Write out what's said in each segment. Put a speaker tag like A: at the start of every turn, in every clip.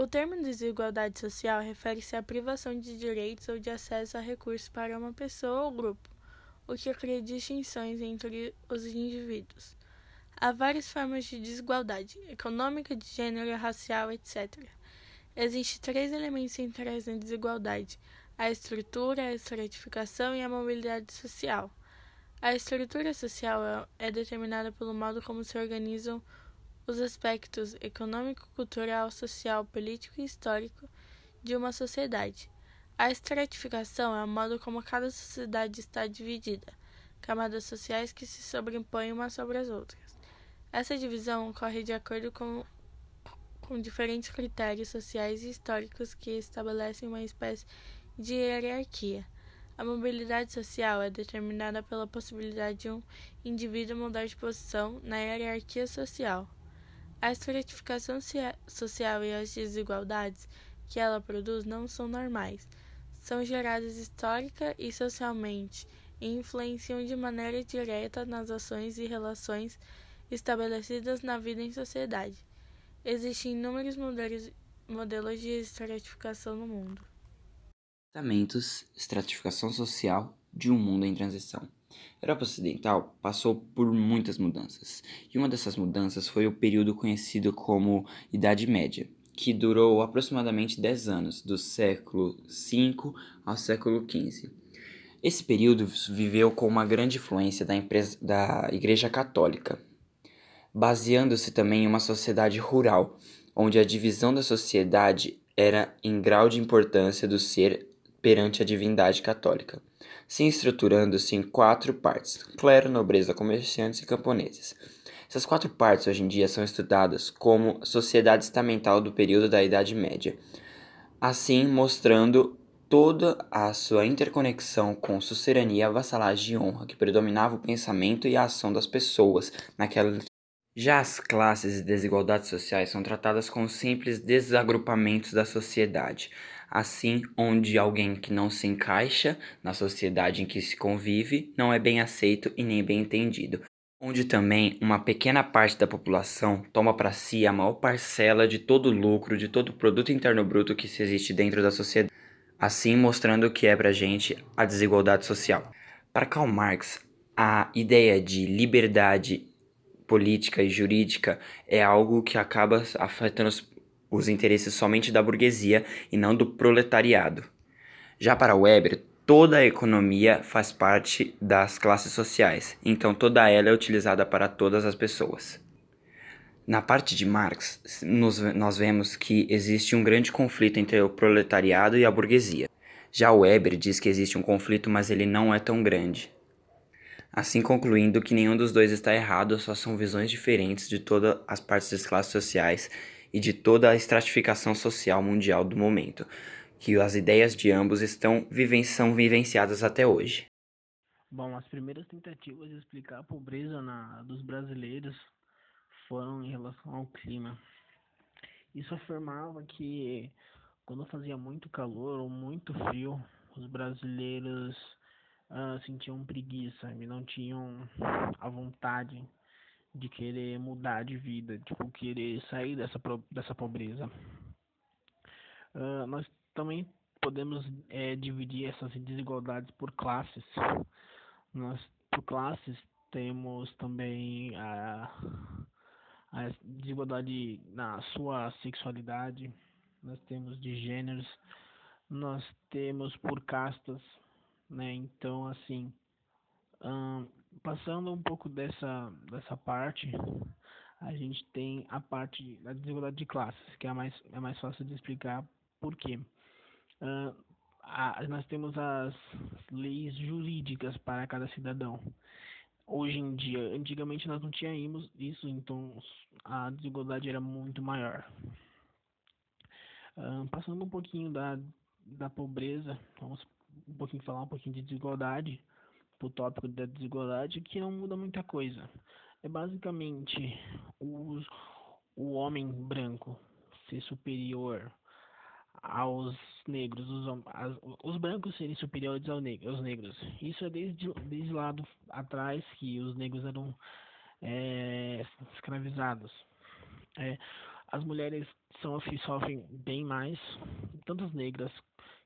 A: O termo desigualdade social refere-se à privação de direitos ou de acesso a recursos para uma pessoa ou grupo, o que cria distinções entre os indivíduos. Há várias formas de desigualdade: econômica, de gênero, racial, etc. Existem três elementos centrais na desigualdade: a estrutura, a estratificação e a mobilidade social. A estrutura social é determinada pelo modo como se organizam os aspectos econômico, cultural, social, político e histórico de uma sociedade. A estratificação é o modo como cada sociedade está dividida, camadas sociais que se sobrepõem umas sobre as outras. Essa divisão ocorre de acordo com, com diferentes critérios sociais e históricos que estabelecem uma espécie de hierarquia. A mobilidade social é determinada pela possibilidade de um indivíduo mudar de posição na hierarquia social. A estratificação social e as desigualdades que ela produz não são normais, são geradas histórica e socialmente e influenciam de maneira direta nas ações e relações estabelecidas na vida em sociedade. Existem inúmeros modelos, de estratificação no mundo.
B: Tratamentos, estratificação social de um mundo em transição. A Europa Ocidental passou por muitas mudanças, e uma dessas mudanças foi o período conhecido como Idade Média, que durou aproximadamente 10 anos, do século V ao século XV. Esse período viveu com uma grande influência da, empresa, da Igreja Católica, baseando-se também em uma sociedade rural, onde a divisão da sociedade era em grau de importância do ser perante a divindade católica se estruturando-se em quatro partes: clero, nobreza, comerciantes e camponeses. Essas quatro partes hoje em dia são estudadas como sociedade estamental do período da Idade Média, assim mostrando toda a sua interconexão com sucerania, avassalagem e honra que predominava o pensamento e a ação das pessoas naquela já as classes e desigualdades sociais são tratadas como simples desagrupamentos da sociedade, assim onde alguém que não se encaixa na sociedade em que se convive não é bem aceito e nem bem entendido, onde também uma pequena parte da população toma para si a maior parcela de todo o lucro, de todo o produto interno bruto que se existe dentro da sociedade, assim mostrando o que é para a gente a desigualdade social. Para Karl Marx, a ideia de liberdade política e jurídica é algo que acaba afetando os interesses somente da burguesia e não do proletariado. Já para Weber, toda a economia faz parte das classes sociais, então toda ela é utilizada para todas as pessoas. Na parte de Marx, nos, nós vemos que existe um grande conflito entre o proletariado e a burguesia. Já Weber diz que existe um conflito, mas ele não é tão grande. Assim concluindo que nenhum dos dois está errado, só são visões diferentes de todas as partes das classes sociais e de toda a estratificação social mundial do momento, que as ideias de ambos estão viven são vivenciadas até hoje.
C: Bom, as primeiras tentativas de explicar a pobreza na, dos brasileiros foram em relação ao clima. Isso afirmava que quando fazia muito calor ou muito frio, os brasileiros uh, sentiam preguiça e não tinham a vontade de querer mudar de vida, tipo, querer sair dessa, dessa pobreza. Uh, nós também podemos é, dividir essas desigualdades por classes. Nós, por classes, temos também a, a desigualdade na sua sexualidade, nós temos de gêneros, nós temos por castas, né? Então, assim, passando um pouco dessa, dessa parte, a gente tem a parte da desigualdade de classes, que é mais, é mais fácil de explicar por quê. Uh, a, nós temos as leis jurídicas para cada cidadão. Hoje em dia, antigamente nós não tínhamos isso, então a desigualdade era muito maior. Uh, passando um pouquinho da, da pobreza, vamos um pouquinho falar um pouquinho de desigualdade pro tópico da desigualdade que não muda muita coisa. É basicamente o, o homem branco ser superior aos negros, os, as, os brancos serem superiores ao neg aos negros. Isso é desde, desde lá do, atrás que os negros eram é, escravizados. É, As mulheres são sofrem bem mais, tanto as negras,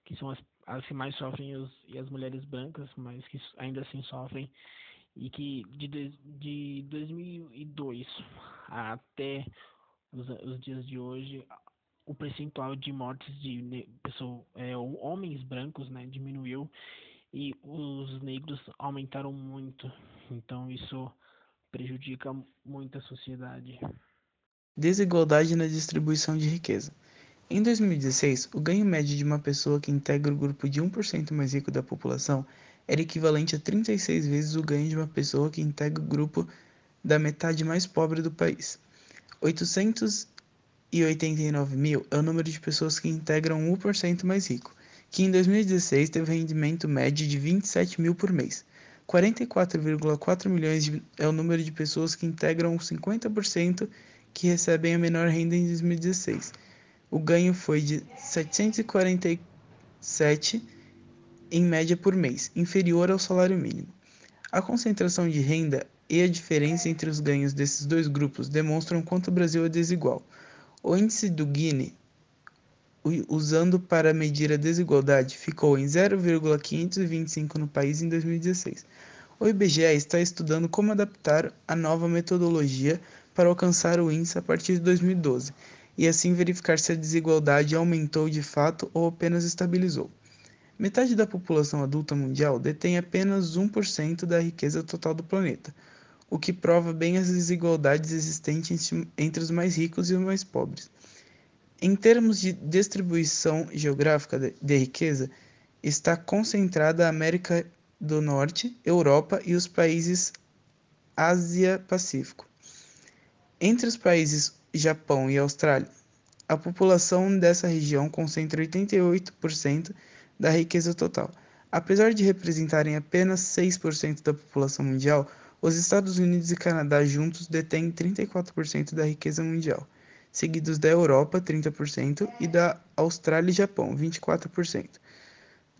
C: que são as, as que mais sofrem, os, e as mulheres brancas, mas que ainda assim sofrem, e que de, de 2002 até os, os dias de hoje, o percentual de mortes de pessoas, é, homens brancos né, diminuiu e os negros aumentaram muito. Então isso prejudica muito a sociedade.
D: Desigualdade na distribuição de riqueza. Em 2016, o ganho médio de uma pessoa que integra o grupo de 1% mais rico da população era equivalente a 36 vezes o ganho de uma pessoa que integra o grupo da metade mais pobre do país. 889 mil é o número de pessoas que integram o 1% mais rico, que em 2016 teve rendimento médio de 27 mil por mês. 44,4 milhões de, é o número de pessoas que integram os 50% que recebem a menor renda em 2016. O ganho foi de 747 em média por mês, inferior ao salário mínimo. A concentração de renda e a diferença entre os ganhos desses dois grupos demonstram quanto o Brasil é desigual. O índice do Gini usando para medir a desigualdade ficou em 0,525 no país em 2016. O IBGE está estudando como adaptar a nova metodologia para alcançar o índice a partir de 2012 e assim verificar se a desigualdade aumentou de fato ou apenas estabilizou. Metade da população adulta mundial detém apenas 1% da riqueza total do planeta, o que prova bem as desigualdades existentes entre os mais ricos e os mais pobres. Em termos de distribuição geográfica de riqueza, está concentrada a América do Norte, Europa e os países Ásia-Pacífico. Entre os países Japão e Austrália, a população dessa região concentra 88% da riqueza total. Apesar de representarem apenas 6% da população mundial, os Estados Unidos e Canadá juntos detêm 34% da riqueza mundial seguidos da Europa, 30%, e da Austrália e Japão, 24%.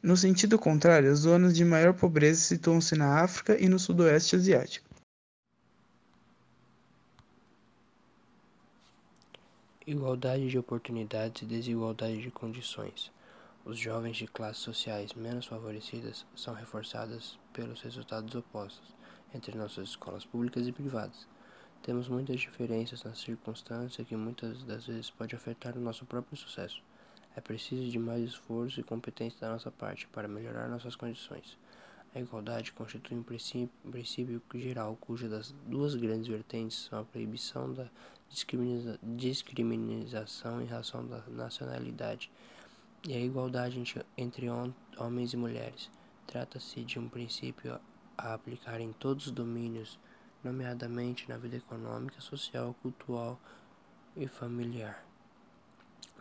D: No sentido contrário, as zonas de maior pobreza situam-se na África e no Sudoeste Asiático.
E: Igualdade de oportunidades e desigualdade de condições. Os jovens de classes sociais menos favorecidas são reforçados pelos resultados opostos entre nossas escolas públicas e privadas. Temos muitas diferenças na circunstância que muitas das vezes pode afetar o nosso próprio sucesso. É preciso de mais esforço e competência da nossa parte para melhorar nossas condições. A igualdade constitui um princípio geral cuja das duas grandes vertentes são a proibição da discrimina discriminação em razão da nacionalidade e a igualdade entre homens e mulheres. Trata-se de um princípio a aplicar em todos os domínios nomeadamente na vida econômica, social, cultural e familiar.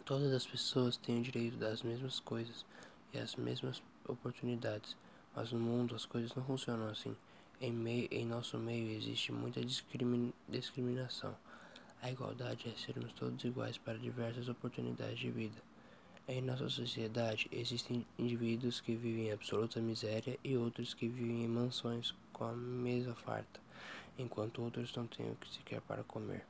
E: Todas as pessoas têm o direito das mesmas coisas e as mesmas oportunidades, mas no mundo as coisas não funcionam assim. Em, meio, em nosso meio existe muita discrimin, discriminação. A igualdade é sermos todos iguais para diversas oportunidades de vida. Em nossa sociedade existem indivíduos que vivem em absoluta miséria e outros que vivem em mansões com a mesa farta enquanto outros não têm o que sequer para comer.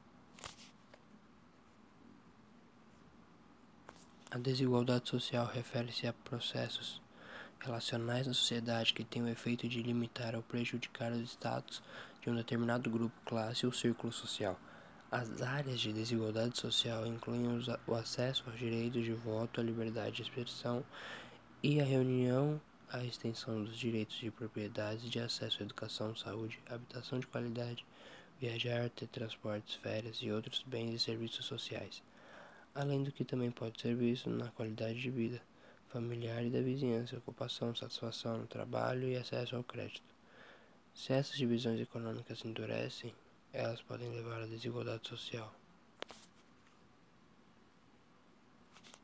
E: A desigualdade social refere-se a processos relacionais na sociedade que têm o efeito de limitar ou prejudicar os status de um determinado grupo, classe ou círculo social. As áreas de desigualdade social incluem o acesso aos direitos de voto, a liberdade de expressão e a reunião a extensão dos direitos de propriedade de acesso à educação, saúde, habitação de qualidade, viajar, ter transportes, férias e outros bens e serviços sociais, além do que também pode ser visto na qualidade de vida familiar e da vizinhança, ocupação, satisfação no trabalho e acesso ao crédito. Se essas divisões econômicas endurecem, elas podem levar à desigualdade social.